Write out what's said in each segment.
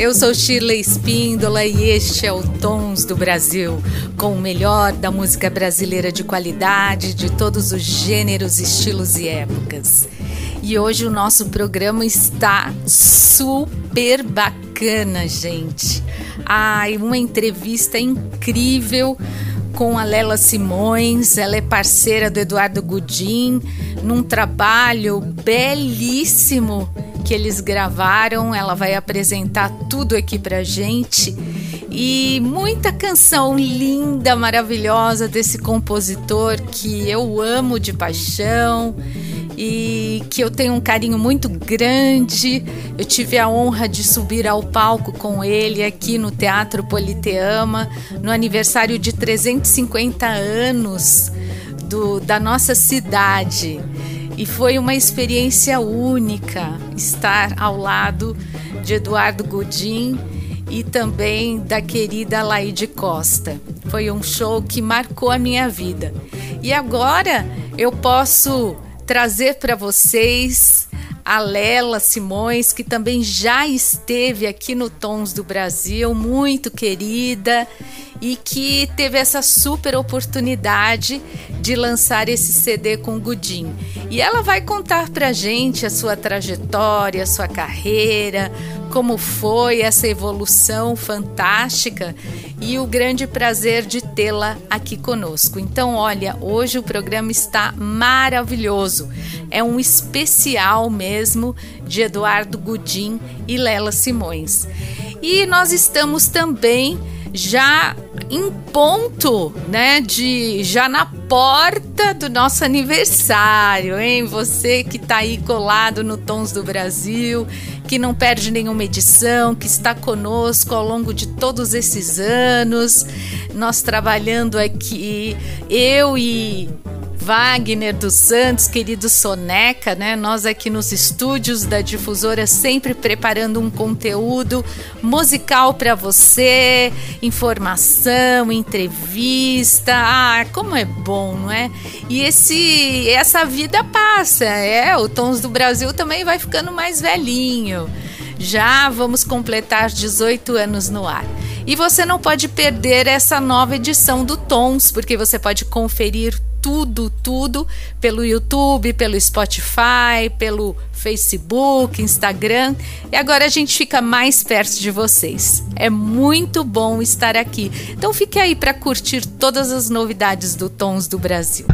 Eu sou Shirley Espíndola e este é o Tons do Brasil, com o melhor da música brasileira de qualidade, de todos os gêneros, estilos e épocas. E hoje o nosso programa está super bacana, gente. Ai, uma entrevista incrível com a Lela Simões, ela é parceira do Eduardo Gudim, num trabalho belíssimo que eles gravaram. Ela vai apresentar tudo aqui pra gente. E muita canção linda, maravilhosa desse compositor que eu amo de paixão e que eu tenho um carinho muito grande. Eu tive a honra de subir ao palco com ele aqui no Teatro Politeama, no aniversário de 350 anos do, da nossa cidade. E foi uma experiência única estar ao lado de Eduardo Godin e também da querida Laide Costa. Foi um show que marcou a minha vida. E agora eu posso trazer para vocês a Lela Simões, que também já esteve aqui no Tons do Brasil, muito querida, e que teve essa super oportunidade de lançar esse CD com Gudim. E ela vai contar pra gente a sua trajetória, a sua carreira, como foi essa evolução fantástica e o grande prazer de tê-la aqui conosco. Então, olha, hoje o programa está maravilhoso. É um especial mesmo de Eduardo Gudim e Lela Simões. E nós estamos também já em ponto, né, de já na porta do nosso aniversário, hein? Você que está aí colado no Tons do Brasil, que não perde nenhuma edição, que está conosco ao longo de todos esses anos, nós trabalhando aqui, eu e Wagner dos Santos, querido Soneca, né? Nós aqui nos estúdios da difusora sempre preparando um conteúdo musical para você, informação, entrevista. Ah, como é bom, não é? E esse essa vida passa, é, o Tons do Brasil também vai ficando mais velhinho. Já vamos completar 18 anos no ar. E você não pode perder essa nova edição do Tons, porque você pode conferir tudo, tudo pelo YouTube, pelo Spotify, pelo Facebook, Instagram. E agora a gente fica mais perto de vocês. É muito bom estar aqui. Então fique aí para curtir todas as novidades do Tons do Brasil.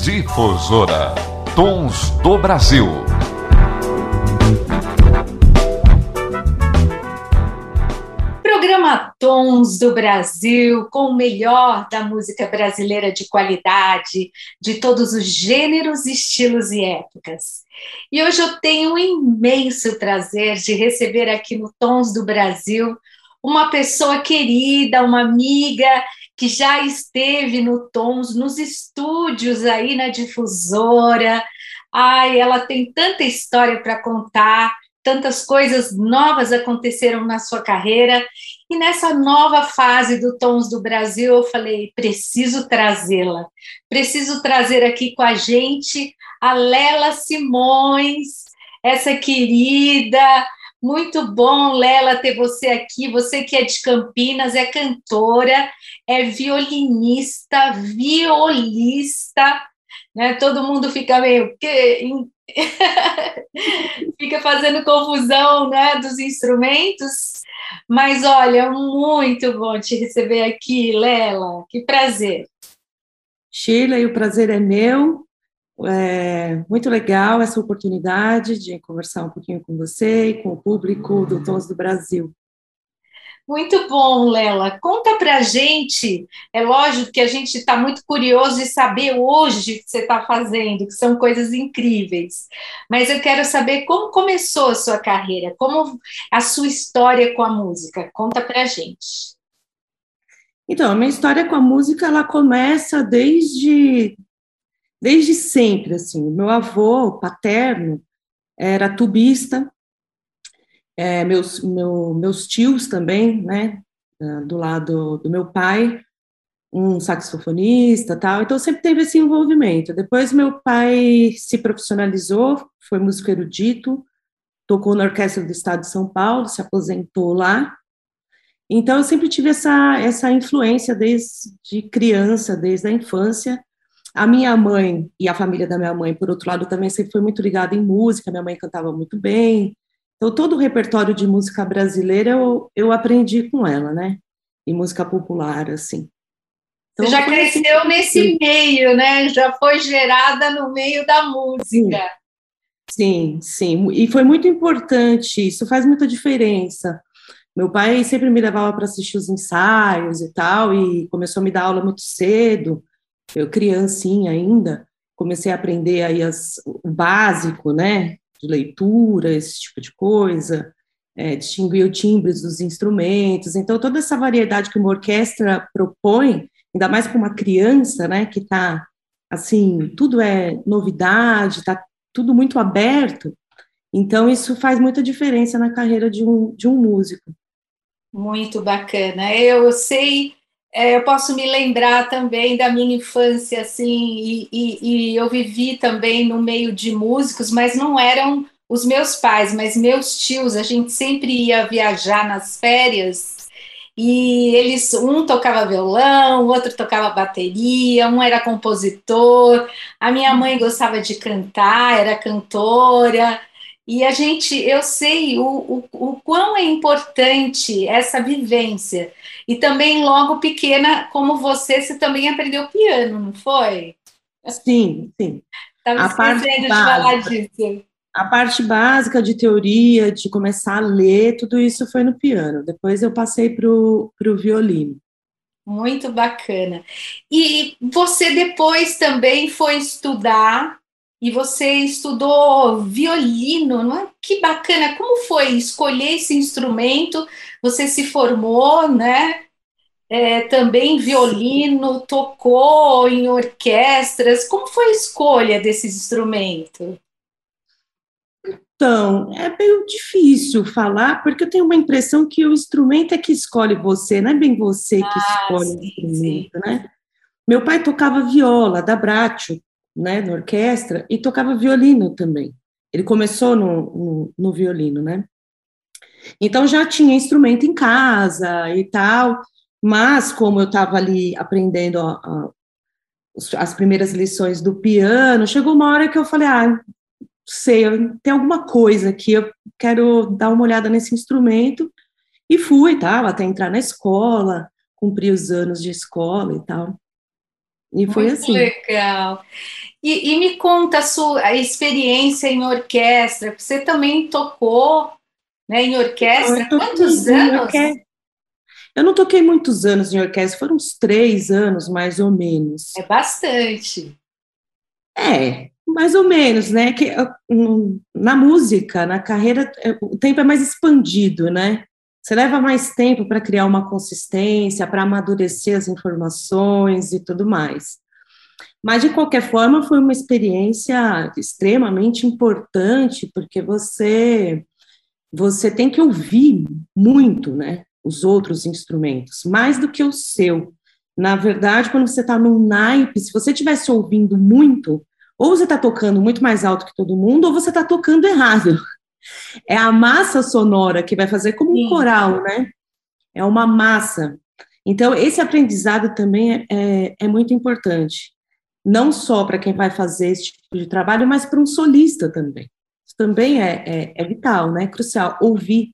Difusora Tons do Brasil. Programa Tons do Brasil, com o melhor da música brasileira de qualidade, de todos os gêneros, estilos e épocas. E hoje eu tenho um imenso prazer de receber aqui no Tons do Brasil uma pessoa querida, uma amiga que já esteve no Tons, nos estúdios aí na difusora. Ai, ela tem tanta história para contar tantas coisas novas aconteceram na sua carreira. E nessa nova fase do Tons do Brasil, eu falei: preciso trazê-la, preciso trazer aqui com a gente a Lela Simões, essa querida. Muito bom, Lela, ter você aqui. Você que é de Campinas, é cantora, é violinista, violista, né? Todo mundo fica meio fica fazendo confusão né, dos instrumentos. Mas olha, muito bom te receber aqui, Lela. Que prazer. Sheila, e o prazer é meu. É muito legal essa oportunidade de conversar um pouquinho com você e com o público do Tons do Brasil. Muito bom, Lela. Conta pra gente. É lógico que a gente está muito curioso de saber hoje o que você está fazendo, que são coisas incríveis. Mas eu quero saber como começou a sua carreira, como a sua história com a música. Conta pra gente. Então, a minha história com a música, ela começa desde, desde sempre, assim. Meu avô paterno era tubista, é, meus, meu, meus tios também, né, do lado do meu pai, um saxofonista tal, então sempre teve esse envolvimento. Depois meu pai se profissionalizou, foi músico erudito, tocou na Orquestra do Estado de São Paulo, se aposentou lá. Então eu sempre tive essa, essa influência desde criança, desde a infância. A minha mãe e a família da minha mãe, por outro lado, também sempre foi muito ligada em música, minha mãe cantava muito bem. Então todo o repertório de música brasileira eu, eu aprendi com ela, né? Em música popular, assim. Então, Você já cresceu assim, nesse meio, né? Já foi gerada no meio da música. Sim, sim. E foi muito importante, isso faz muita diferença. Meu pai sempre me levava para assistir os ensaios e tal, e começou a me dar aula muito cedo. Eu, criancinha ainda, comecei a aprender aí as, o básico, né? De leitura, esse tipo de coisa. É, distinguir o timbre dos instrumentos. Então, toda essa variedade que uma orquestra propõe, ainda mais para uma criança, né, que está, assim, tudo é novidade, está tudo muito aberto, então isso faz muita diferença na carreira de um, de um músico. Muito bacana. Eu sei, é, eu posso me lembrar também da minha infância, assim, e, e, e eu vivi também no meio de músicos, mas não eram os meus pais, mas meus tios, a gente sempre ia viajar nas férias e eles um tocava violão, o outro tocava bateria, um era compositor. A minha mãe gostava de cantar, era cantora. E a gente, eu sei o, o, o quão é importante essa vivência. E também, logo pequena, como você, você também aprendeu piano, não foi? Sim, sim. Estava esquecendo de falar disso a parte básica de teoria, de começar a ler, tudo isso foi no piano. Depois eu passei para o violino. Muito bacana. E você depois também foi estudar, e você estudou violino, não é? Que bacana! Como foi escolher esse instrumento? Você se formou, né? É, também violino, tocou em orquestras. Como foi a escolha desse instrumento? Então, é meio difícil falar, porque eu tenho uma impressão que o instrumento é que escolhe você, não é bem você que ah, escolhe sim, o instrumento, sim. né? Meu pai tocava viola, da Bracho, né, na orquestra, e tocava violino também. Ele começou no, no, no violino, né? Então já tinha instrumento em casa e tal, mas como eu estava ali aprendendo a, a, as primeiras lições do piano, chegou uma hora que eu falei, ah, sei, tem alguma coisa que eu quero dar uma olhada nesse instrumento. E fui, tá? Até entrar na escola, cumprir os anos de escola e tal. E foi Muito assim. legal. E, e, me conta a sua experiência em orquestra. Você também tocou né, em orquestra? Quantos anos? Orquestra. Eu não toquei muitos anos em orquestra, foram uns três anos, mais ou menos. É bastante. É, mais ou menos, né? Que na música, na carreira, é, o tempo é mais expandido, né? Você leva mais tempo para criar uma consistência, para amadurecer as informações e tudo mais. Mas, de qualquer forma, foi uma experiência extremamente importante, porque você, você tem que ouvir muito, né? Os outros instrumentos, mais do que o seu. Na verdade, quando você está num naipe, se você estivesse ouvindo muito, ou você está tocando muito mais alto que todo mundo, ou você está tocando errado. É a massa sonora que vai fazer como um coral, né? É uma massa. Então, esse aprendizado também é, é, é muito importante. Não só para quem vai fazer esse tipo de trabalho, mas para um solista também. Isso também é, é, é vital, né? Crucial. Ouvir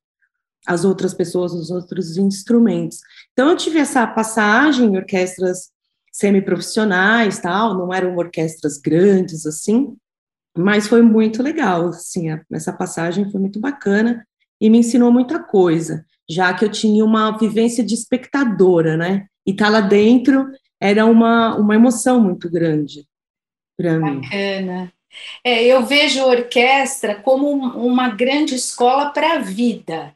as outras pessoas, os outros instrumentos. Então, eu tive essa passagem em orquestras semiprofissionais, tal, não eram orquestras grandes assim, mas foi muito legal, assim, essa passagem foi muito bacana e me ensinou muita coisa, já que eu tinha uma vivência de espectadora, né? E estar tá lá dentro era uma, uma emoção muito grande para mim. Bacana. É, eu vejo a orquestra como uma grande escola para a vida,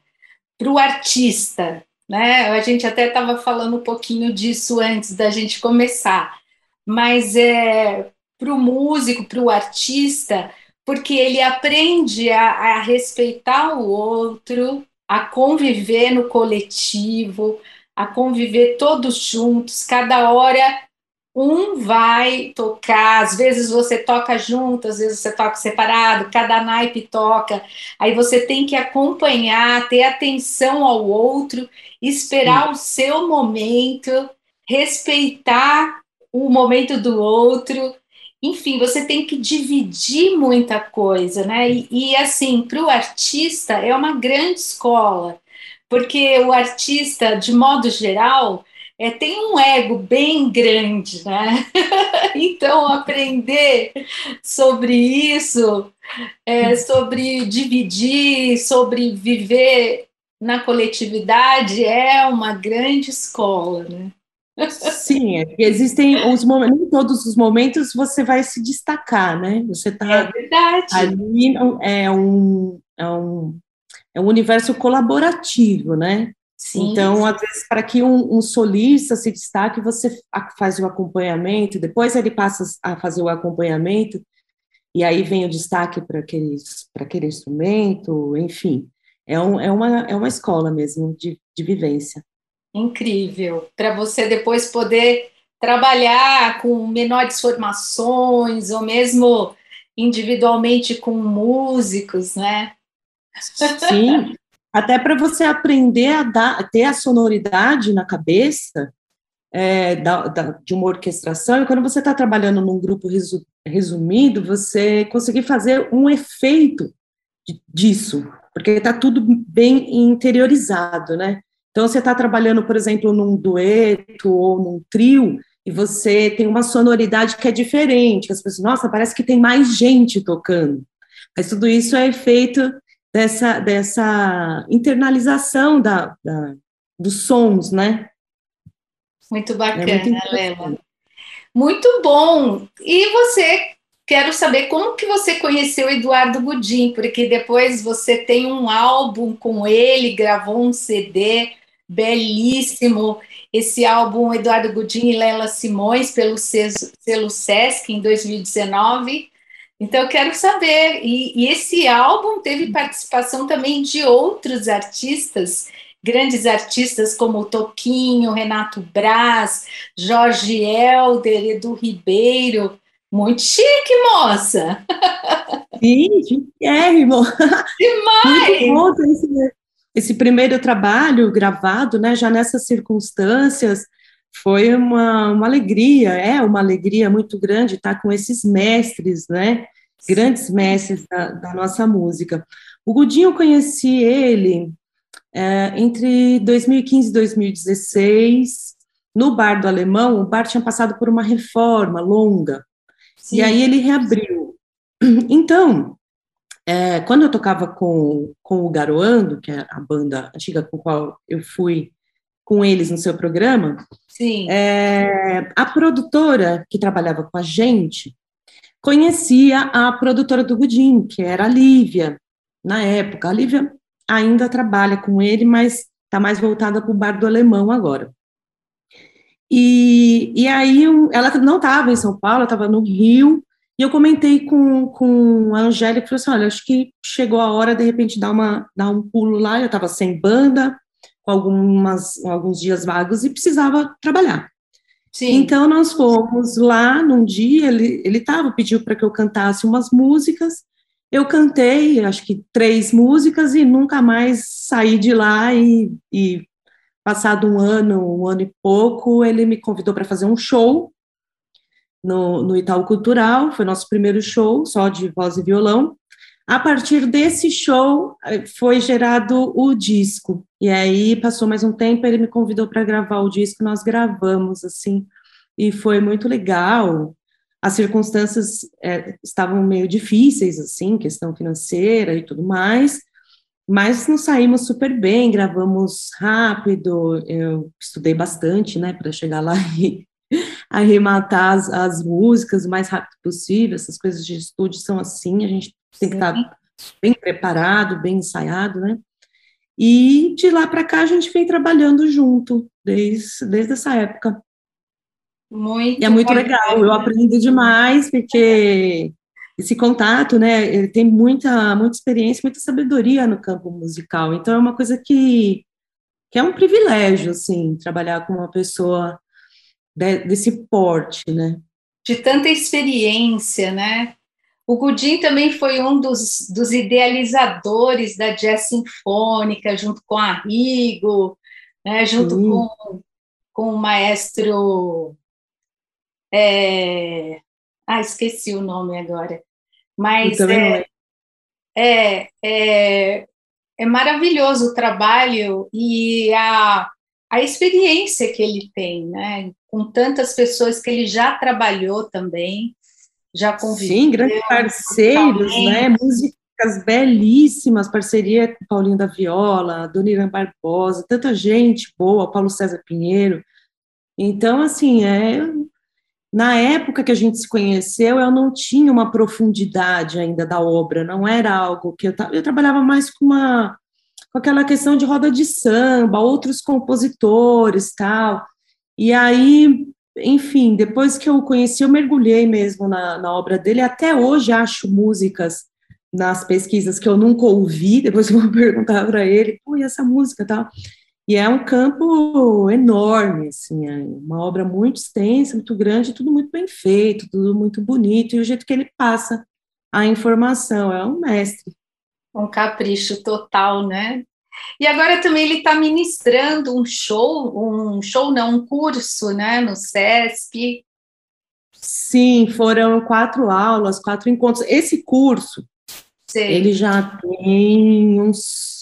para o artista, né? A gente até estava falando um pouquinho disso antes da gente começar, mas é para o músico, para o artista, porque ele aprende a, a respeitar o outro, a conviver no coletivo, a conviver todos juntos, cada hora um vai tocar, às vezes você toca junto, às vezes você toca separado, cada naipe toca, aí você tem que acompanhar, ter atenção ao outro, esperar Sim. o seu momento, respeitar o momento do outro, enfim, você tem que dividir muita coisa, né? E, e assim, para o artista é uma grande escola, porque o artista, de modo geral, é, tem um ego bem grande, né? então, aprender sobre isso, é, sobre dividir, sobre viver na coletividade é uma grande escola, né? Sim, é existem os momentos, nem todos os momentos você vai se destacar, né? Você está é ali, é um, é um, é um universo colaborativo, né? Sim, então, sim. às vezes, para que um, um, solista se destaque, você faz o acompanhamento, depois ele passa a fazer o acompanhamento, e aí vem o destaque para aquele instrumento, enfim. É, um, é, uma, é uma escola mesmo de, de vivência. Incrível. Para você depois poder trabalhar com menores formações, ou mesmo individualmente com músicos, né? Sim, até para você aprender a dar, ter a sonoridade na cabeça é, da, da, de uma orquestração, e quando você está trabalhando num grupo resu, resumido, você conseguir fazer um efeito disso, porque está tudo bem interiorizado, né? Então, você está trabalhando, por exemplo, num dueto ou num trio, e você tem uma sonoridade que é diferente, as pessoas, nossa, parece que tem mais gente tocando. Mas tudo isso é efeito dessa, dessa internalização da, da dos sons, né? Muito bacana, é muito Lela. Muito bom. E você, quero saber como que você conheceu Eduardo Gudim, porque depois você tem um álbum com ele, gravou um CD belíssimo. Esse álbum Eduardo Gudim e Lela Simões pelo Sesc em 2019. Então, eu quero saber. E, e, esse álbum teve participação também de outros artistas, grandes artistas como Toquinho, Renato Braz, Jorge Helder, Edu Ribeiro. Muito chique, moça! Sim, chiquérrimo! Demais! Muito bom esse, esse primeiro trabalho gravado, né, já nessas circunstâncias, foi uma, uma alegria, é uma alegria muito grande estar com esses mestres, né? Grandes mestres da, da nossa música. O Gudinho, eu conheci ele é, entre 2015 e 2016, no Bar do Alemão, o bar tinha passado por uma reforma longa, Sim. e aí ele reabriu. Então, é, quando eu tocava com, com o Garoando, que é a banda antiga com a qual eu fui com eles no seu programa, é, a produtora que trabalhava com a gente conhecia a produtora do Gudim, que era a Lívia, na época. A Lívia ainda trabalha com ele, mas está mais voltada para o bar do alemão agora. E, e aí ela não estava em São Paulo, estava no Rio, e eu comentei com, com a Angélica, falou assim, olha, acho que chegou a hora, de repente, dar, uma, dar um pulo lá, eu estava sem banda, com algumas, alguns dias vagos e precisava trabalhar. Sim. Então nós fomos lá num dia, ele ele tava pediu para que eu cantasse umas músicas. Eu cantei, acho que três músicas e nunca mais saí de lá e, e passado um ano, um ano e pouco, ele me convidou para fazer um show no, no Itaú Cultural, foi nosso primeiro show, só de voz e violão. A partir desse show eh, foi gerado o disco. E aí passou mais um tempo, ele me convidou para gravar o disco, nós gravamos assim, e foi muito legal. As circunstâncias é, estavam meio difíceis assim, questão financeira e tudo mais, mas nos saímos super bem, gravamos rápido, eu estudei bastante, né, para chegar lá e arrematar as, as músicas o mais rápido possível, essas coisas de estúdio são assim, a gente tem que estar bem preparado, bem ensaiado, né? E de lá para cá a gente vem trabalhando junto desde, desde essa época. Muito e é muito legal, eu aprendo demais, porque esse contato, né, ele tem muita, muita experiência, muita sabedoria no campo musical, então é uma coisa que, que é um privilégio, assim, trabalhar com uma pessoa de, desse porte, né. De tanta experiência, né, o Gudim também foi um dos, dos idealizadores da jazz sinfônica, junto com a Rigo, né, junto com, com o maestro. É, ah, esqueci o nome agora. Mas é, é, é, é maravilhoso o trabalho e a, a experiência que ele tem, né? Com tantas pessoas que ele já trabalhou também já conviveu. Sim, grandes parceiros, né? Músicas belíssimas, parceria com Paulinho da Viola, Dona Irã Barbosa, tanta gente boa, Paulo César Pinheiro. Então, assim, é, na época que a gente se conheceu, eu não tinha uma profundidade ainda da obra, não era algo que eu, eu trabalhava mais com uma com aquela questão de roda de samba, outros compositores, tal. E aí enfim, depois que eu conheci, eu mergulhei mesmo na, na obra dele. Até hoje acho músicas nas pesquisas que eu nunca ouvi. Depois eu vou perguntar para ele, pô, e essa música tal. E é um campo enorme, assim, é uma obra muito extensa, muito grande, tudo muito bem feito, tudo muito bonito, e o jeito que ele passa a informação, é um mestre. Um capricho total, né? E agora também ele está ministrando um show, um show não, um curso, né, no SESC. Sim, foram quatro aulas, quatro encontros. Esse curso, ele já tem uns.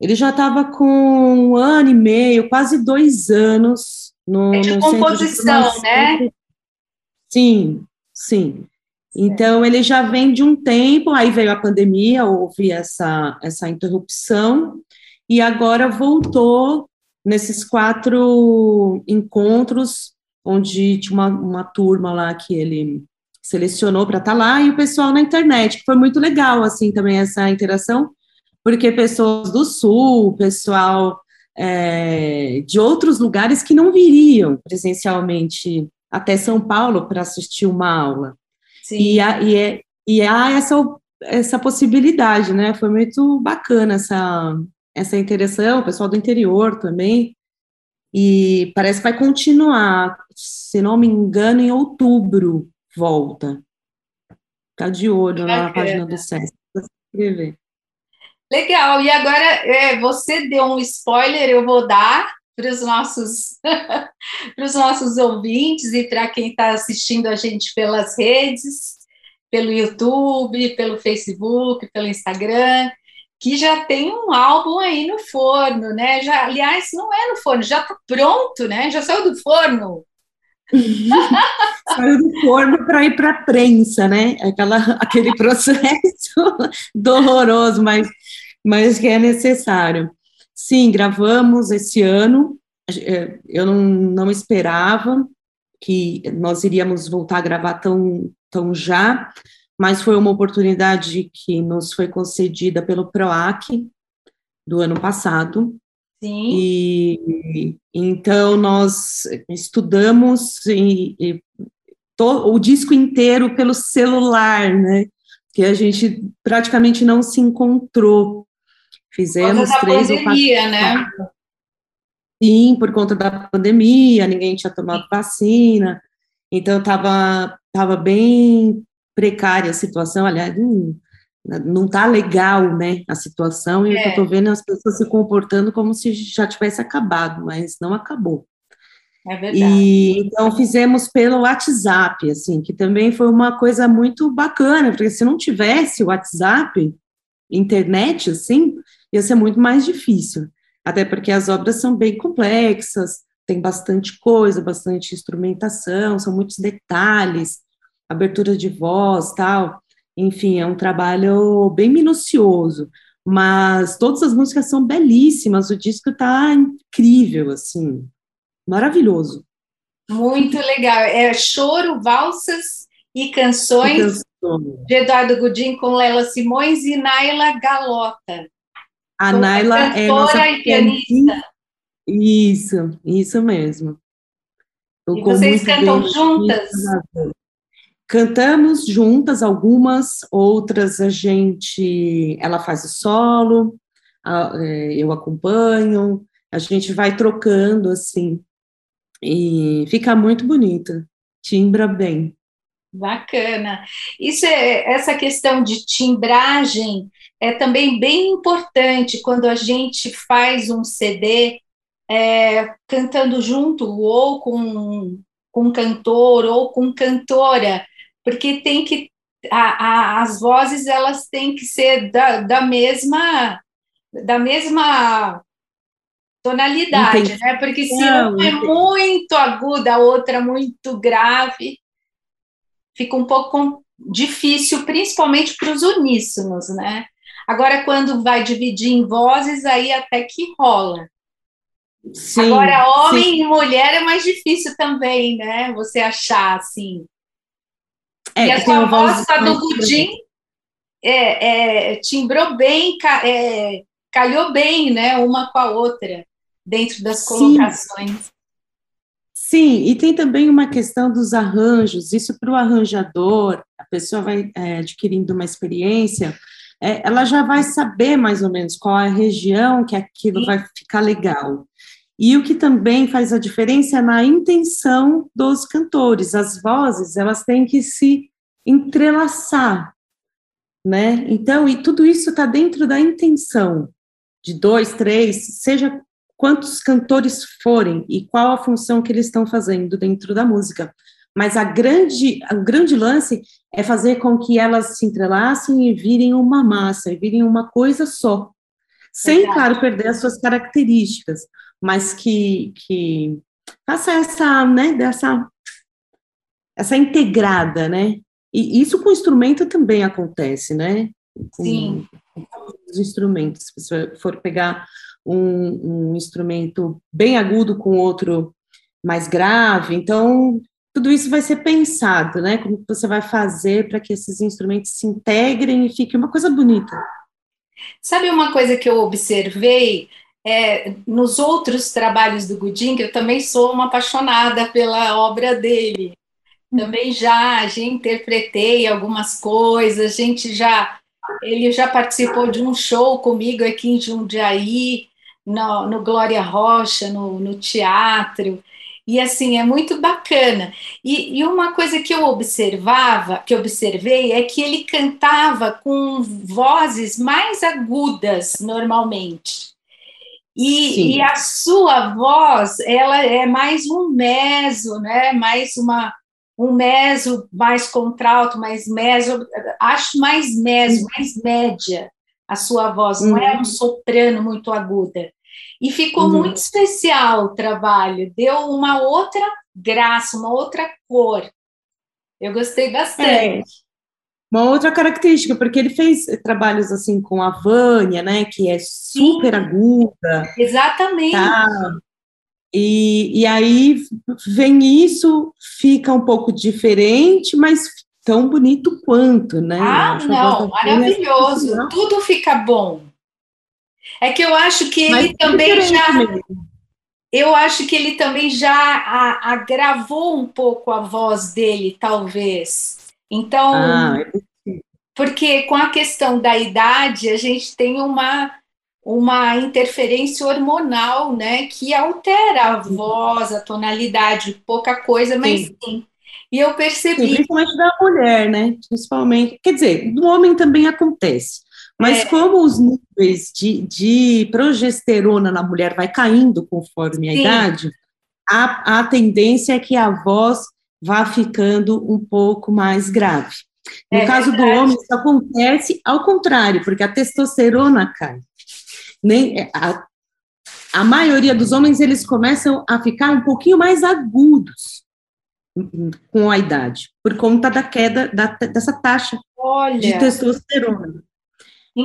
Ele já estava com um ano e meio, quase dois anos no. É de no composição, de né? Sim, sim. Então, ele já vem de um tempo, aí veio a pandemia, houve essa, essa interrupção, e agora voltou nesses quatro encontros, onde tinha uma, uma turma lá que ele selecionou para estar tá lá, e o pessoal na internet, que foi muito legal, assim, também essa interação, porque pessoas do Sul, pessoal é, de outros lugares que não viriam presencialmente até São Paulo para assistir uma aula. Sim. E, há, e, é, e há essa, essa possibilidade, né? Foi muito bacana essa, essa interação, o pessoal do interior também. E parece que vai continuar, se não me engano, em outubro volta. Tá de olho na página do SESC. Legal, e agora é, você deu um spoiler, eu vou dar para os nossos, nossos ouvintes e para quem está assistindo a gente pelas redes, pelo YouTube, pelo Facebook, pelo Instagram, que já tem um álbum aí no forno, né? Já, aliás, não é no forno, já está pronto, né? Já saiu do forno. saiu do forno para ir para a prensa, né? Aquela, aquele processo doloroso, mas, mas que é necessário. Sim, gravamos esse ano. É, eu não, não esperava que nós iríamos voltar a gravar tão, tão já, mas foi uma oportunidade que nos foi concedida pelo PROAC do ano passado. Sim. E então nós estudamos e, e to, o disco inteiro pelo celular, né? Que a gente praticamente não se encontrou. Fizemos três pandemia, ou quatro. Né? Sim, por conta da pandemia, ninguém tinha tomado vacina, então estava tava bem precária a situação, aliás, não está legal, né, a situação, e é. eu estou vendo as pessoas se comportando como se já tivesse acabado, mas não acabou. É verdade. E, então fizemos pelo WhatsApp, assim, que também foi uma coisa muito bacana, porque se não tivesse o WhatsApp, internet, assim, ia ser muito mais difícil. Até porque as obras são bem complexas, tem bastante coisa, bastante instrumentação, são muitos detalhes, abertura de voz, tal. Enfim, é um trabalho bem minucioso, mas todas as músicas são belíssimas, o disco está incrível, assim, maravilhoso. Muito legal. É choro, valsas e canções, de Eduardo Gudim com Lela Simões e Naila Galota. A Naila é nossa e pianista. Isso, isso mesmo. e vocês cantam juntas? Cantamos juntas algumas, outras a gente, ela faz o solo, é, eu acompanho, a gente vai trocando assim, e fica muito bonito, timbra bem. Bacana. Isso é essa questão de timbragem é também bem importante quando a gente faz um CD é, cantando junto ou com, com um cantor ou com cantora, porque tem que a, a, as vozes elas têm que ser da, da mesma da mesma tonalidade, Entendi. né? Porque se uma é muito aguda, a outra muito grave, fica um pouco difícil, principalmente para os uníssonos, né? Agora, quando vai dividir em vozes, aí até que rola. Sim, Agora, homem sim. e mulher é mais difícil também, né? Você achar assim. É, e a sua do Gudim, é, é, timbrou bem, é, calhou bem, né? Uma com a outra, dentro das colocações. Sim. Sim, e tem também uma questão dos arranjos. Isso para o arranjador, a pessoa vai é, adquirindo uma experiência, é, ela já vai saber mais ou menos qual é a região que aquilo Sim. vai ficar legal. E o que também faz a diferença é na intenção dos cantores. As vozes, elas têm que se entrelaçar, né? Então, e tudo isso está dentro da intenção de dois, três, seja quantos cantores forem e qual a função que eles estão fazendo dentro da música. Mas a grande, o grande lance é fazer com que elas se entrelacem e virem uma massa, e virem uma coisa só. Sem, claro, perder as suas características, mas que, que faça essa, né, dessa, essa integrada, né? E isso com o instrumento também acontece, né? Com, Sim. Com os instrumentos. Se você for pegar um, um instrumento bem agudo com outro mais grave. Então, tudo isso vai ser pensado, né? Como você vai fazer para que esses instrumentos se integrem e fique uma coisa bonita. Sabe uma coisa que eu observei é, nos outros trabalhos do Godin, que eu também sou uma apaixonada pela obra dele. Também já, já interpretei algumas coisas, a gente já ele já participou de um show comigo aqui em Jundiaí, no, no Glória Rocha, no, no teatro. E assim, é muito bacana. E, e, uma coisa que eu observava, que observei, é que ele cantava com vozes mais agudas normalmente. E, e, a sua voz, ela é mais um meso, né? Mais uma um meso mais contralto, mais meso, acho mais meso, mais média a sua voz, não é um uhum. soprano muito aguda. E ficou uhum. muito especial o trabalho, deu uma outra graça, uma outra cor. Eu gostei bastante. É. Uma outra característica, porque ele fez trabalhos assim com a Vânia, né, que é super Sim. aguda. Exatamente. Tá? E, e aí vem isso, fica um pouco diferente, mas tão bonito quanto, né? Ah, não, maravilhoso. Tudo fica bom. É que eu acho que ele também já. Mesmo. Eu acho que ele também já agravou um pouco a voz dele, talvez. Então, ah, é porque com a questão da idade, a gente tem uma, uma interferência hormonal, né, que altera a voz, a tonalidade, pouca coisa, mas sim. sim. E eu percebi. Sim, principalmente da mulher, né? Principalmente. Quer dizer, do homem também acontece. Mas é. como os níveis de, de, progesterona na mulher vai caindo conforme a Sim. idade, a, a tendência é que a voz vá ficando um pouco mais grave. No é caso verdade. do homem, isso acontece ao contrário, porque a testosterona cai. Nem, é, a, a maioria dos homens, eles começam a ficar um pouquinho mais agudos com a idade, por conta da queda da, dessa taxa Olha. de testosterona.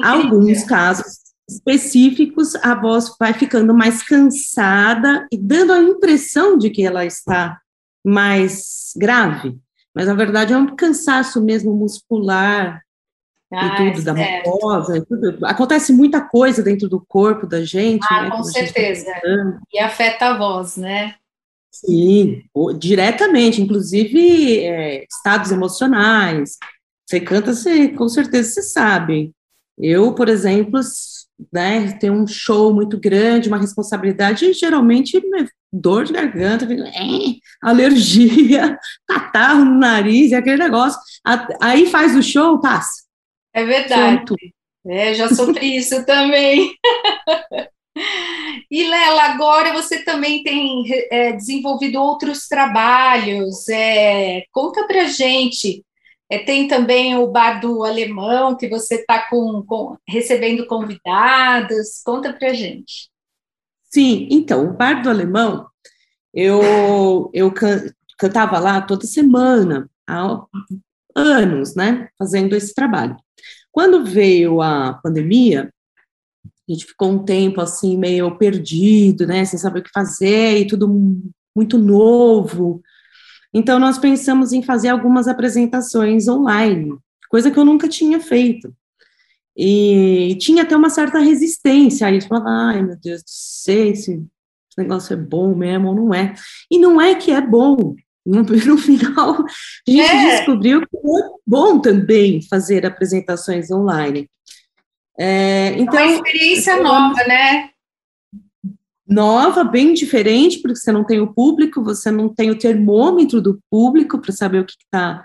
Alguns casos específicos, a voz vai ficando mais cansada e dando a impressão de que ela está mais grave, mas na verdade é um cansaço mesmo muscular ah, e tudo, da mucosa, tudo. Acontece muita coisa dentro do corpo da gente. Ah, né, com tá certeza. Tá e afeta a voz, né? Sim, diretamente, inclusive é, estados emocionais. Você canta, você, com certeza você sabe. Eu, por exemplo, né, tenho um show muito grande, uma responsabilidade, e geralmente né, dor de garganta, é, alergia, catarro no nariz, e aquele negócio. Aí faz o show, passa. É verdade. É, já sofri isso também. E Lela, agora você também tem é, desenvolvido outros trabalhos. É, conta pra gente. É, tem também o bar do alemão que você está com, com, recebendo convidados. Conta pra gente. Sim, então, o bar do alemão, eu, eu can, cantava lá toda semana, há anos, né, fazendo esse trabalho. Quando veio a pandemia, a gente ficou um tempo assim meio perdido, né, sem saber o que fazer e tudo muito novo. Então nós pensamos em fazer algumas apresentações online, coisa que eu nunca tinha feito. E tinha até uma certa resistência aí, falava, ai meu Deus do céu, esse negócio é bom mesmo ou não é. E não é que é bom, no, no final, a gente é. descobriu que é bom também fazer apresentações online. É, então, é uma experiência nova, né? Nova, bem diferente, porque você não tem o público, você não tem o termômetro do público para saber o que está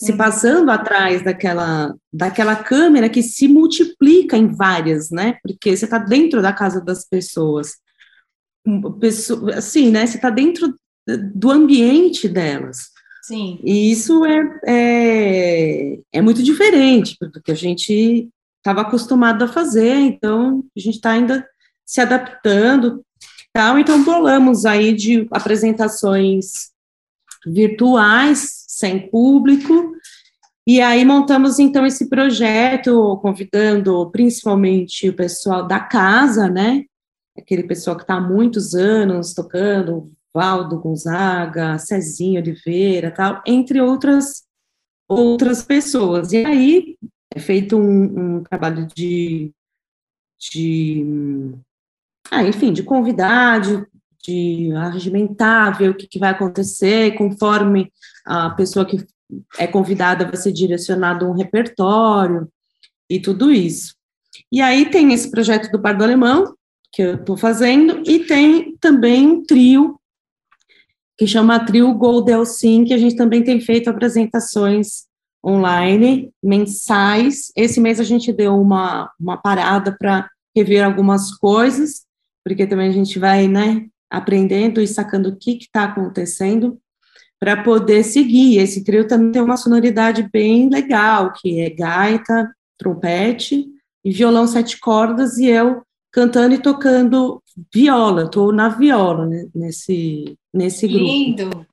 se uhum. passando atrás daquela, daquela câmera que se multiplica em várias, né? Porque você está dentro da casa das pessoas. Pessoa, assim, né? Você está dentro do ambiente delas. Sim. E isso é, é, é muito diferente do que a gente estava acostumado a fazer, então a gente está ainda se adaptando, tal. Então bolamos aí de apresentações virtuais, sem público, e aí montamos então esse projeto, convidando principalmente o pessoal da casa, né? Aquele pessoal que está há muitos anos tocando, Valdo Gonzaga, Cezinho Oliveira, tal, entre outras outras pessoas. E aí é feito um, um trabalho de, de ah, enfim, de convidar, de, de arregimentar, ver o que, que vai acontecer, conforme a pessoa que é convidada vai ser direcionado um repertório e tudo isso. E aí tem esse projeto do Bar do Alemão, que eu estou fazendo, e tem também um trio que chama Trio Goldelsin, que a gente também tem feito apresentações online, mensais. Esse mês a gente deu uma, uma parada para rever algumas coisas, porque também a gente vai, né, aprendendo e sacando o que está acontecendo para poder seguir. Esse trio também tem uma sonoridade bem legal, que é gaita, trompete e violão sete cordas, e eu cantando e tocando viola, estou na viola né, nesse, nesse grupo. Lindo!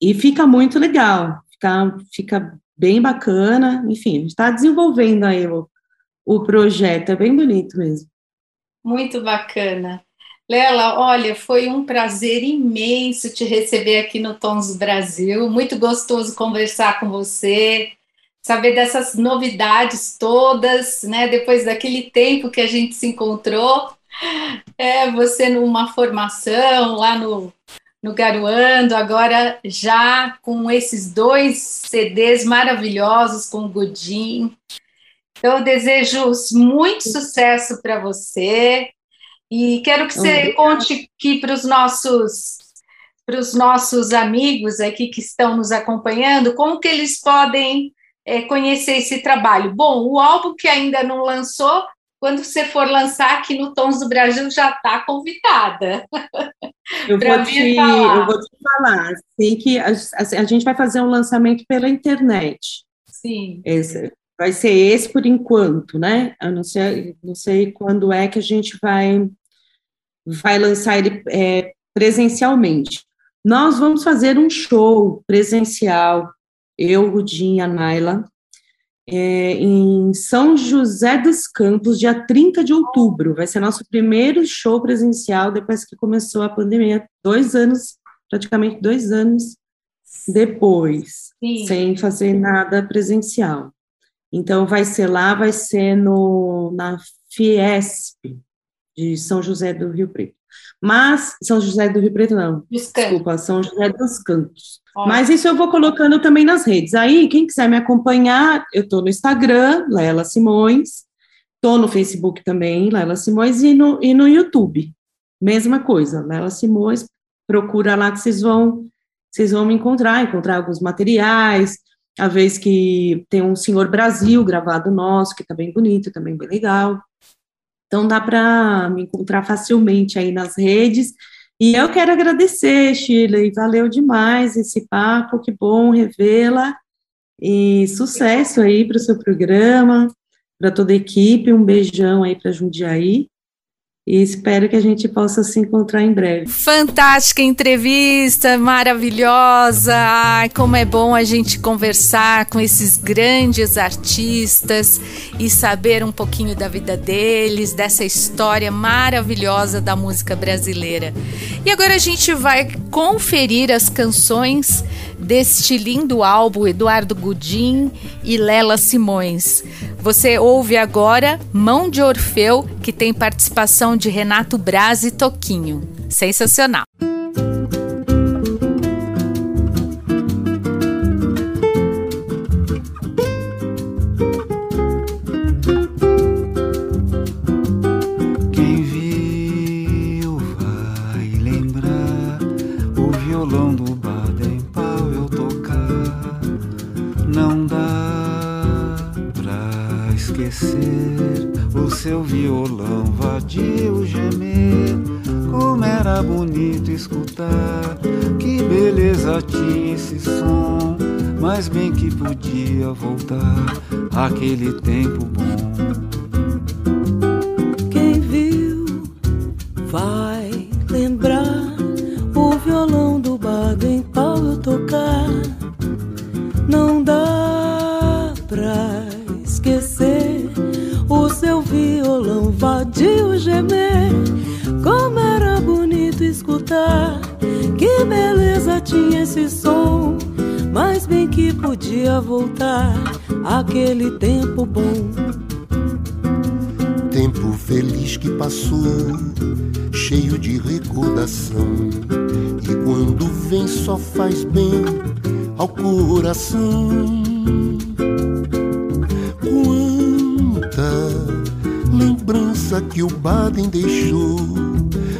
E fica muito legal, fica, fica bem bacana, enfim, a gente está desenvolvendo aí o, o projeto, é bem bonito mesmo. Muito bacana. Lela, olha, foi um prazer imenso te receber aqui no Tons Brasil, muito gostoso conversar com você, saber dessas novidades todas, né? Depois daquele tempo que a gente se encontrou, é, você numa formação lá no, no Garuando, agora já com esses dois CDs maravilhosos com o Godin. Então, eu desejo muito sucesso para você e quero que você conte aqui para os nossos para os nossos amigos aqui que estão nos acompanhando, como que eles podem é, conhecer esse trabalho. Bom, o álbum que ainda não lançou, quando você for lançar aqui no Tons do Brasil, já está convidada. Eu vou, te, eu vou te falar, assim, que a, a, gente vai fazer um lançamento pela internet. Sim. Esse, vai ser esse por enquanto, né? Eu não sei, não sei quando é que a gente vai, vai lançar ele é, presencialmente. Nós vamos fazer um show presencial eu, Rudinha, Naila, é, em São José dos Campos, dia 30 de outubro. Vai ser nosso primeiro show presencial depois que começou a pandemia, dois anos, praticamente dois anos depois, Sim. sem fazer nada presencial. Então, vai ser lá, vai ser no, na Fiesp, de São José do Rio Preto. Mas, São José do Rio Preto, não. Desculpa, São José dos Cantos. Mas isso eu vou colocando também nas redes. Aí, quem quiser me acompanhar, eu estou no Instagram, Lela Simões, estou no Facebook também, Lela Simões, e no, e no YouTube. Mesma coisa, Lela Simões, procura lá que vocês vão, vocês vão me encontrar, encontrar alguns materiais, a vez que tem um Senhor Brasil gravado nosso, que está bem bonito, também bem legal. Então dá para me encontrar facilmente aí nas redes. E eu quero agradecer, Shirley, valeu demais esse papo, que bom revê-la. E sucesso aí para o seu programa, para toda a equipe, um beijão aí para Jundiaí e espero que a gente possa se encontrar em breve. Fantástica entrevista, maravilhosa. Ai, como é bom a gente conversar com esses grandes artistas e saber um pouquinho da vida deles, dessa história maravilhosa da música brasileira. E agora a gente vai conferir as canções deste lindo álbum Eduardo Gudim e Lela Simões. Você ouve agora Mão de Orfeu, que tem participação de Renato Braz e Toquinho. Sensacional! Seu violão vadio gemer. Como era bonito escutar, que beleza tinha esse som. Mas bem que podia voltar aquele tempo bom. Coração. lembrança que o Baden deixou.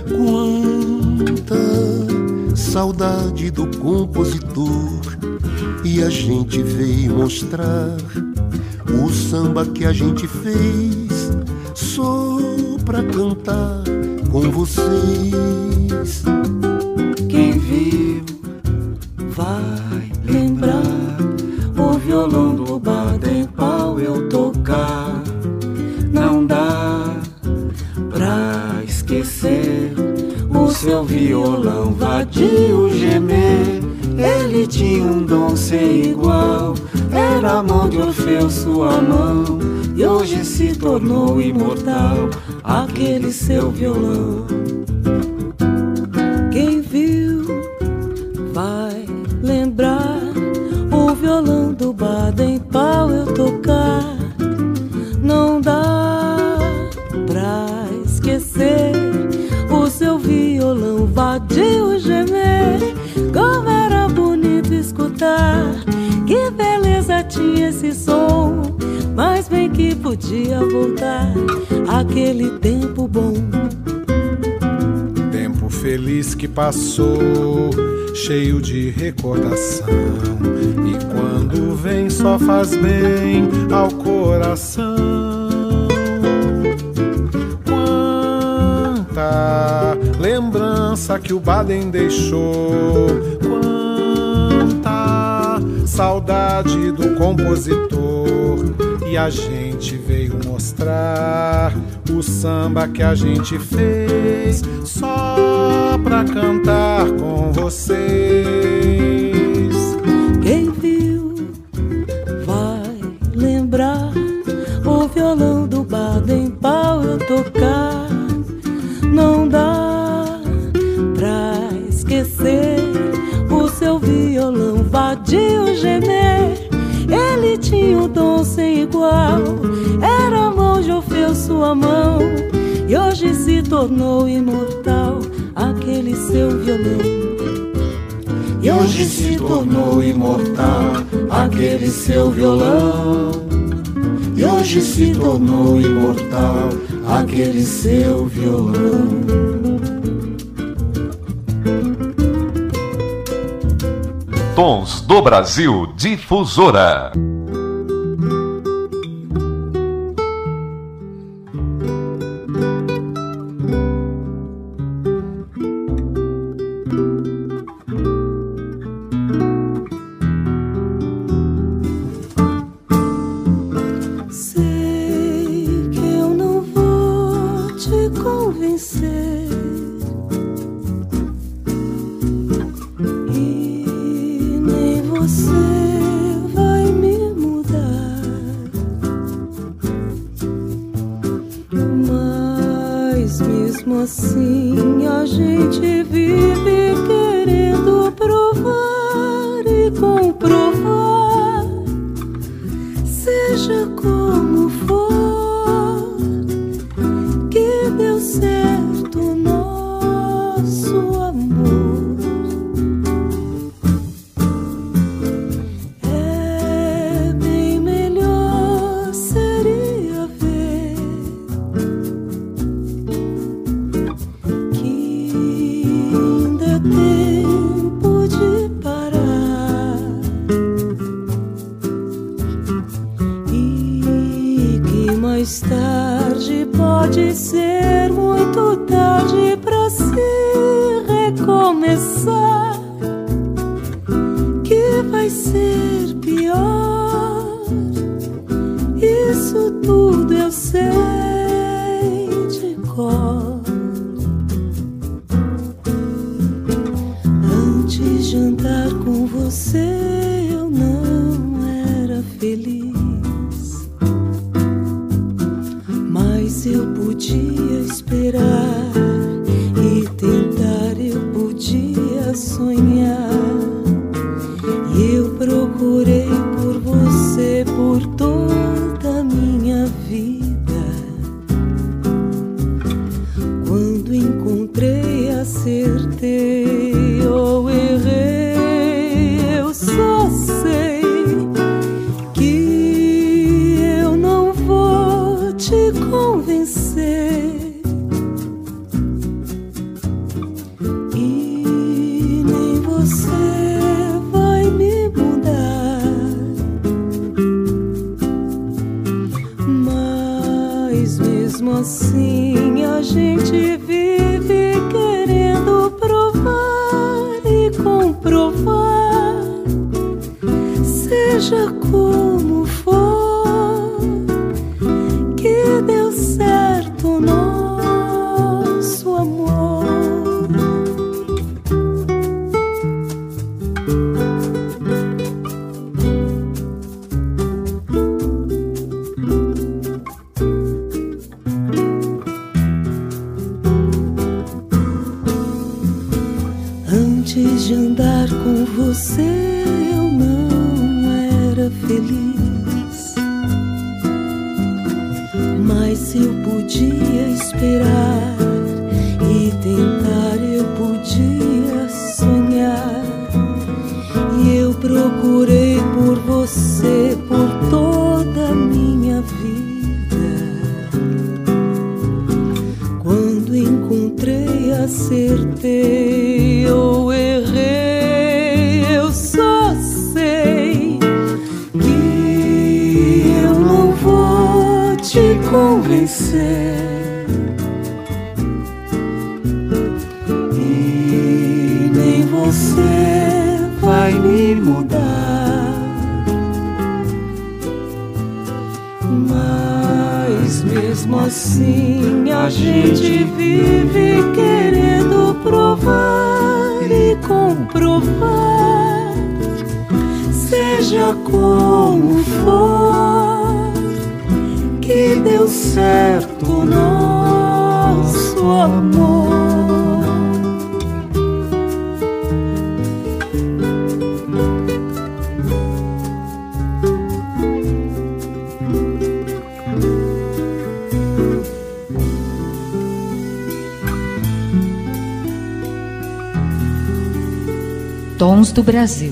Quanta saudade do compositor. E a gente veio mostrar o samba que a gente fez aquele seu violão. Quem viu vai lembrar o violão do Baden Powell tocar. Não dá pra esquecer o seu violão vadio gemer. Como era bonito escutar, que beleza tinha esse som. Mas bem que podia voltar aquele tempo bom. Feliz que passou, cheio de recordação. E quando vem, só faz bem ao coração. Quanta lembrança que o Baden deixou. Quanta saudade do compositor. E a gente veio mostrar o samba que a gente tornou imortal aquele seu violão. E hoje se tornou imortal aquele seu violão. E hoje se tornou imortal aquele seu violão. Tons do Brasil Difusora. Mas eu podia esperar e tentar, eu podia sonhar. vencer. E nem você vai me mudar, mas mesmo assim a gente vive querendo provar e comprovar, seja como for deu certo nosso amor. Tons do Brasil.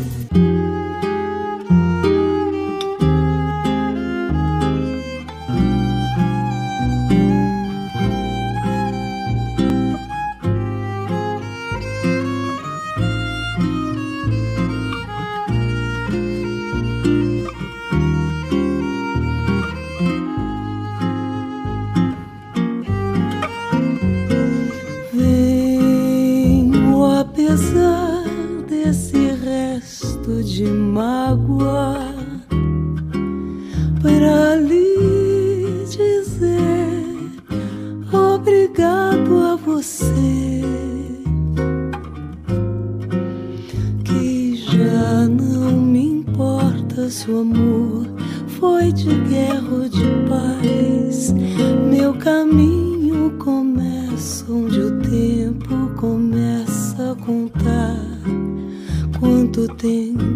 nothing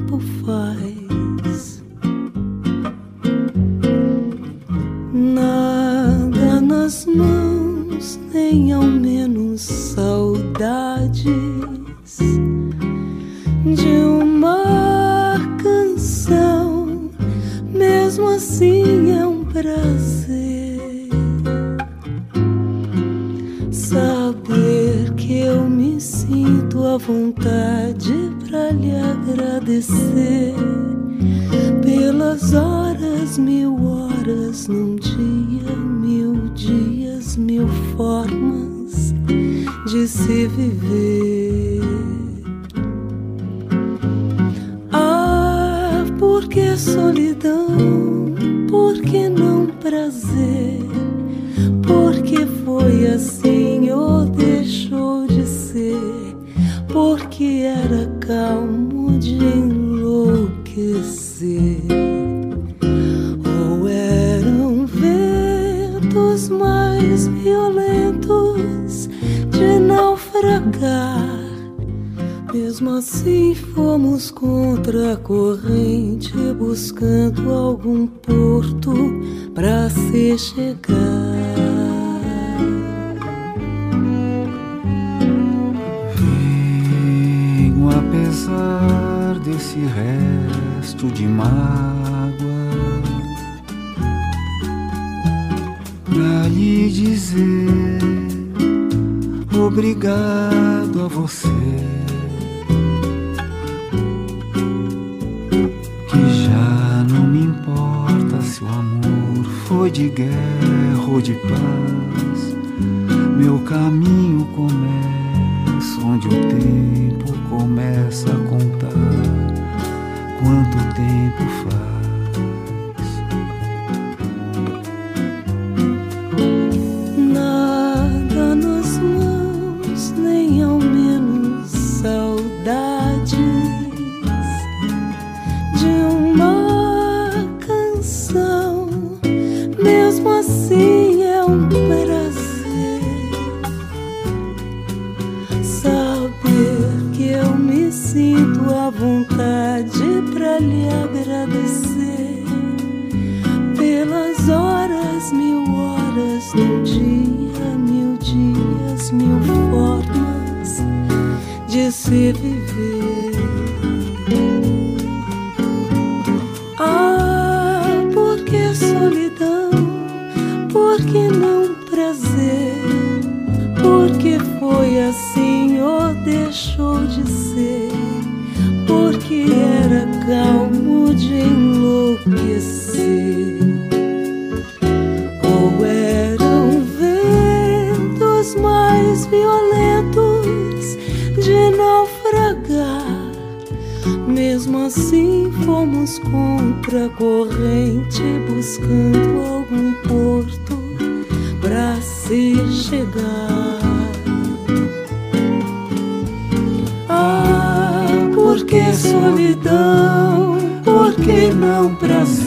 você que já não me importa se o amor foi de guerra ou de paz. Meu caminho começa onde o tempo começa a contar. Quanto tempo faz?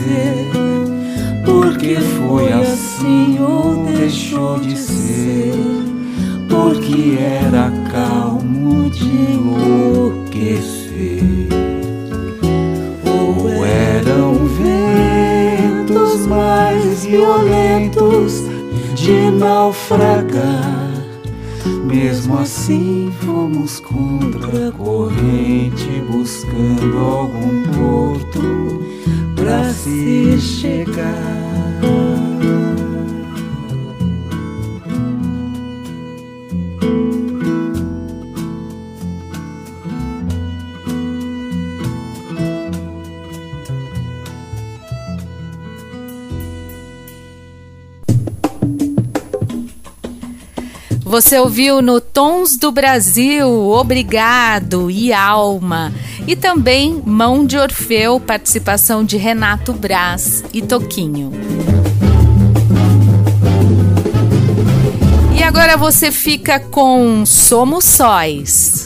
dizer porque foi assim ou deixou de ser, porque era calmo de enlouquecer, ou eram ventos mais violentos de naufragar. Mesmo assim, fomos contra a corrente, buscando algum porto se chegar. Você ouviu no Tons do Brasil, Obrigado e Alma. E também Mão de Orfeu, participação de Renato Braz e Toquinho. E agora você fica com Somos Sóis.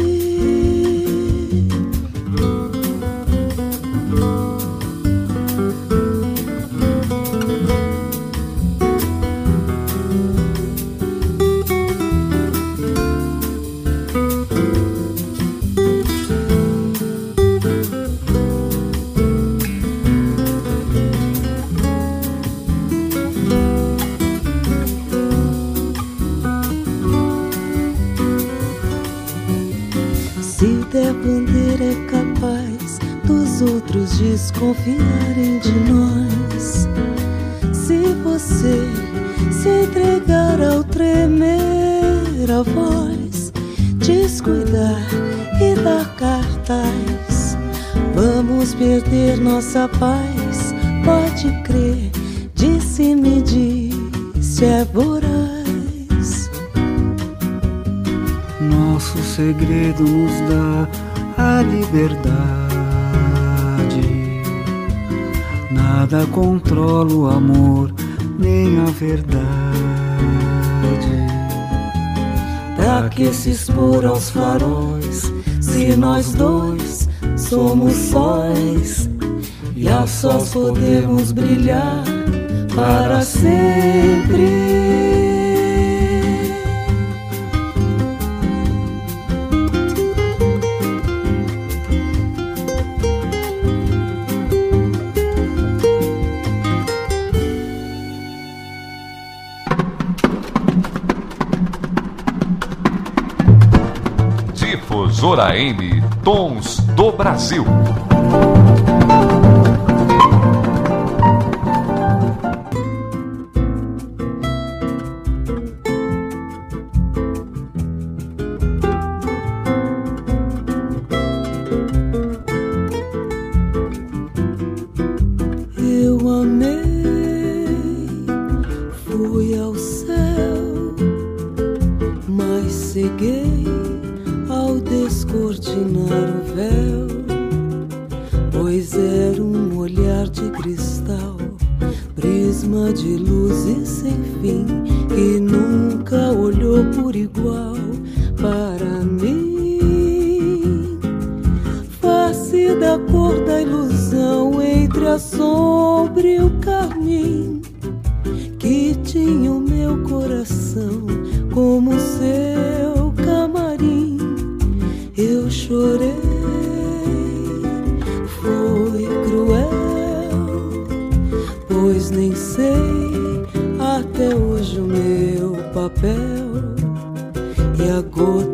Nosso segredo nos dá a liberdade Nada controla o amor, nem a verdade. Pra que se expor aos faróis, se nós dois somos sóis, e a sós podemos brilhar para sempre. Difusora M Tons do Brasil. Nem sei até hoje o meu papel. E a gota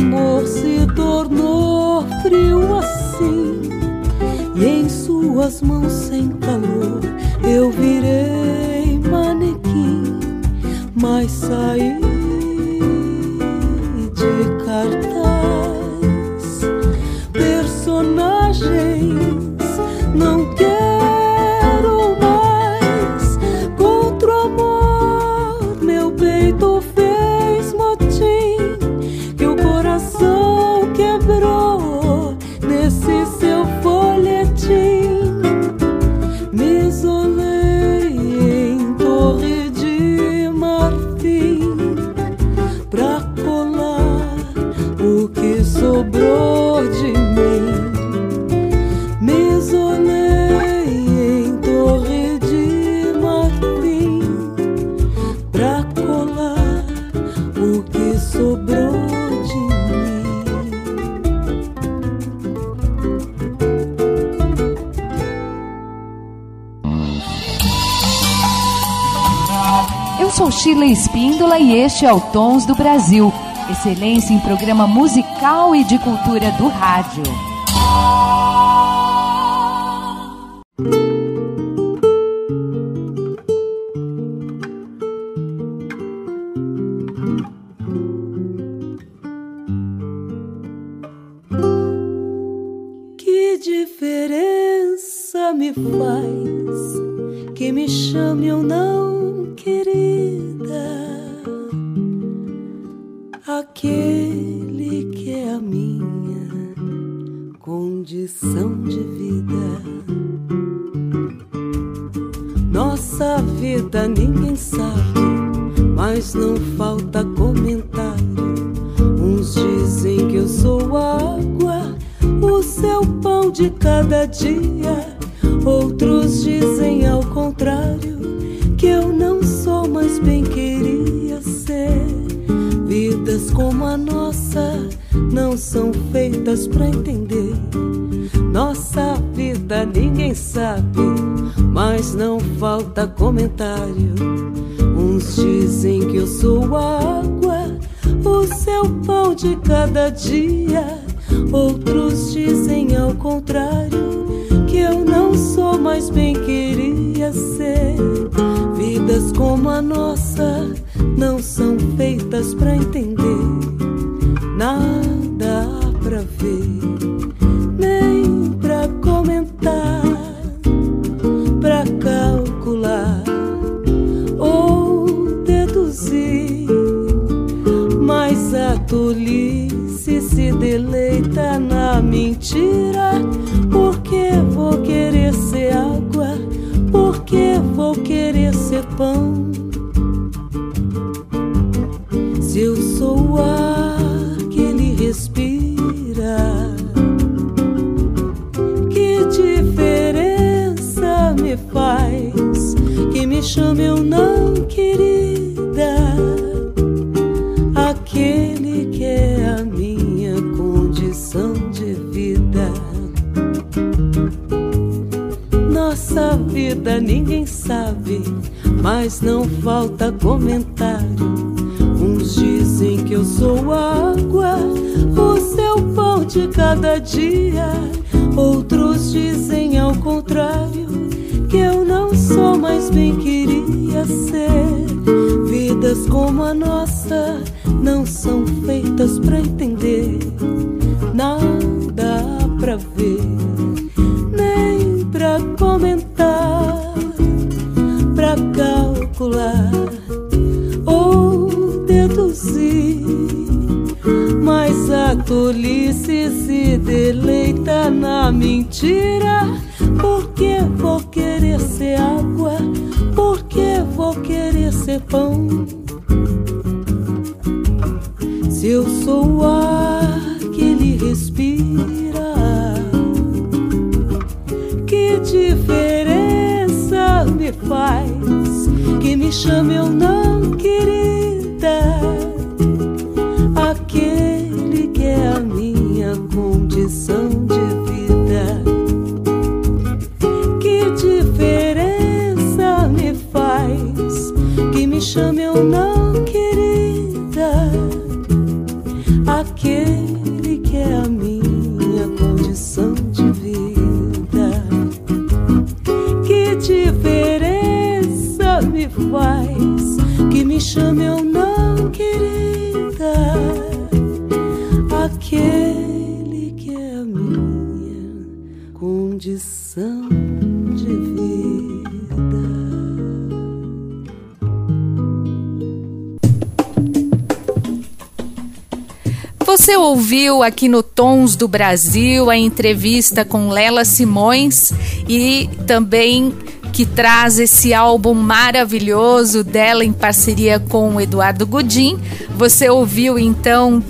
amor se tornou frio assim E em suas mãos sem calor eu virei Espíndola e este é o Tons do Brasil. Excelência em programa musical e de cultura do rádio. Condição de vida. Nossa vida ninguém sabe, mas não falta comentário. Uns dizem que eu sou água, o seu pão de cada dia. Outros dizem ao contrário, que eu não sou, mas bem queria ser. Vidas como a nossa não são feitas pra entender. Nossa vida ninguém sabe, mas não falta comentário. Uns dizem que eu sou água, o seu pão de cada dia. Outros dizem ao contrário, que eu não sou, mas bem queria ser. Vidas como a nossa não são feitas pra entender. Nada deleita na mentira. Porque vou querer ser água, porque vou querer ser pão. Não falta comentário. Uns dizem que eu sou água, o seu pão de cada dia. Outros dizem ao contrário, que eu não sou, mais bem queria ser. Vidas como a nossa não são feitas para entender, tolice se deleita na mentira. Porque vou querer ser água, porque vou querer ser pão. Se eu sou o ar que ele respira, que diferença me faz? Que me chame eu não querida, aqui no Tons do Brasil a entrevista com Lela Simões e também que traz esse álbum maravilhoso dela em parceria com o Eduardo Godin. Você ouviu então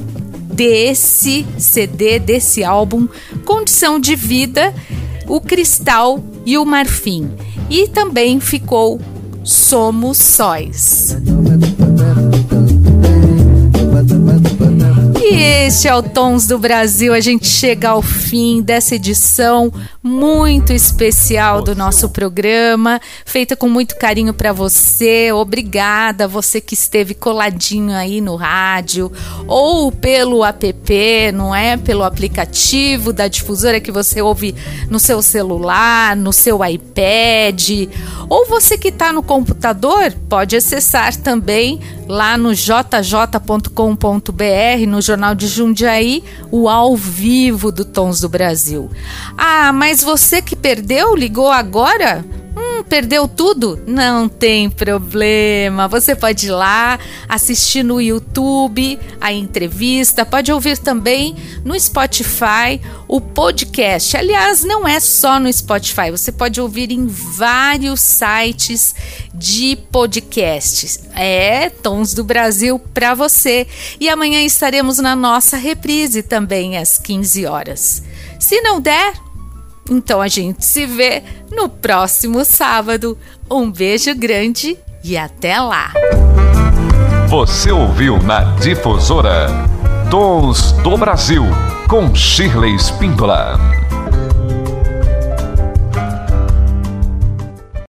desse CD, desse álbum, Condição de Vida, o Cristal e o Marfim. E também ficou Somos Sóis. E este é o Tons do Brasil. A gente chega ao fim dessa edição muito especial do nosso programa, feita com muito carinho para você. Obrigada, você que esteve coladinho aí no rádio ou pelo app, não é? Pelo aplicativo da difusora que você ouve no seu celular, no seu iPad, ou você que está no computador, pode acessar também lá no jj.com.br, no Jornal de Jundiaí, o ao vivo do Tons do Brasil. Ah, mas você que perdeu, ligou agora? Hum, perdeu tudo? Não tem problema. Você pode ir lá assistir no YouTube a entrevista, pode ouvir também no Spotify o podcast. Aliás, não é só no Spotify, você pode ouvir em vários sites de podcasts. É Tons do Brasil para você. E amanhã estaremos na nossa reprise também às 15 horas. Se não der, então a gente se vê no próximo sábado. Um beijo grande e até lá. Você ouviu na Difusora Tons do Brasil com Shirley Spindola.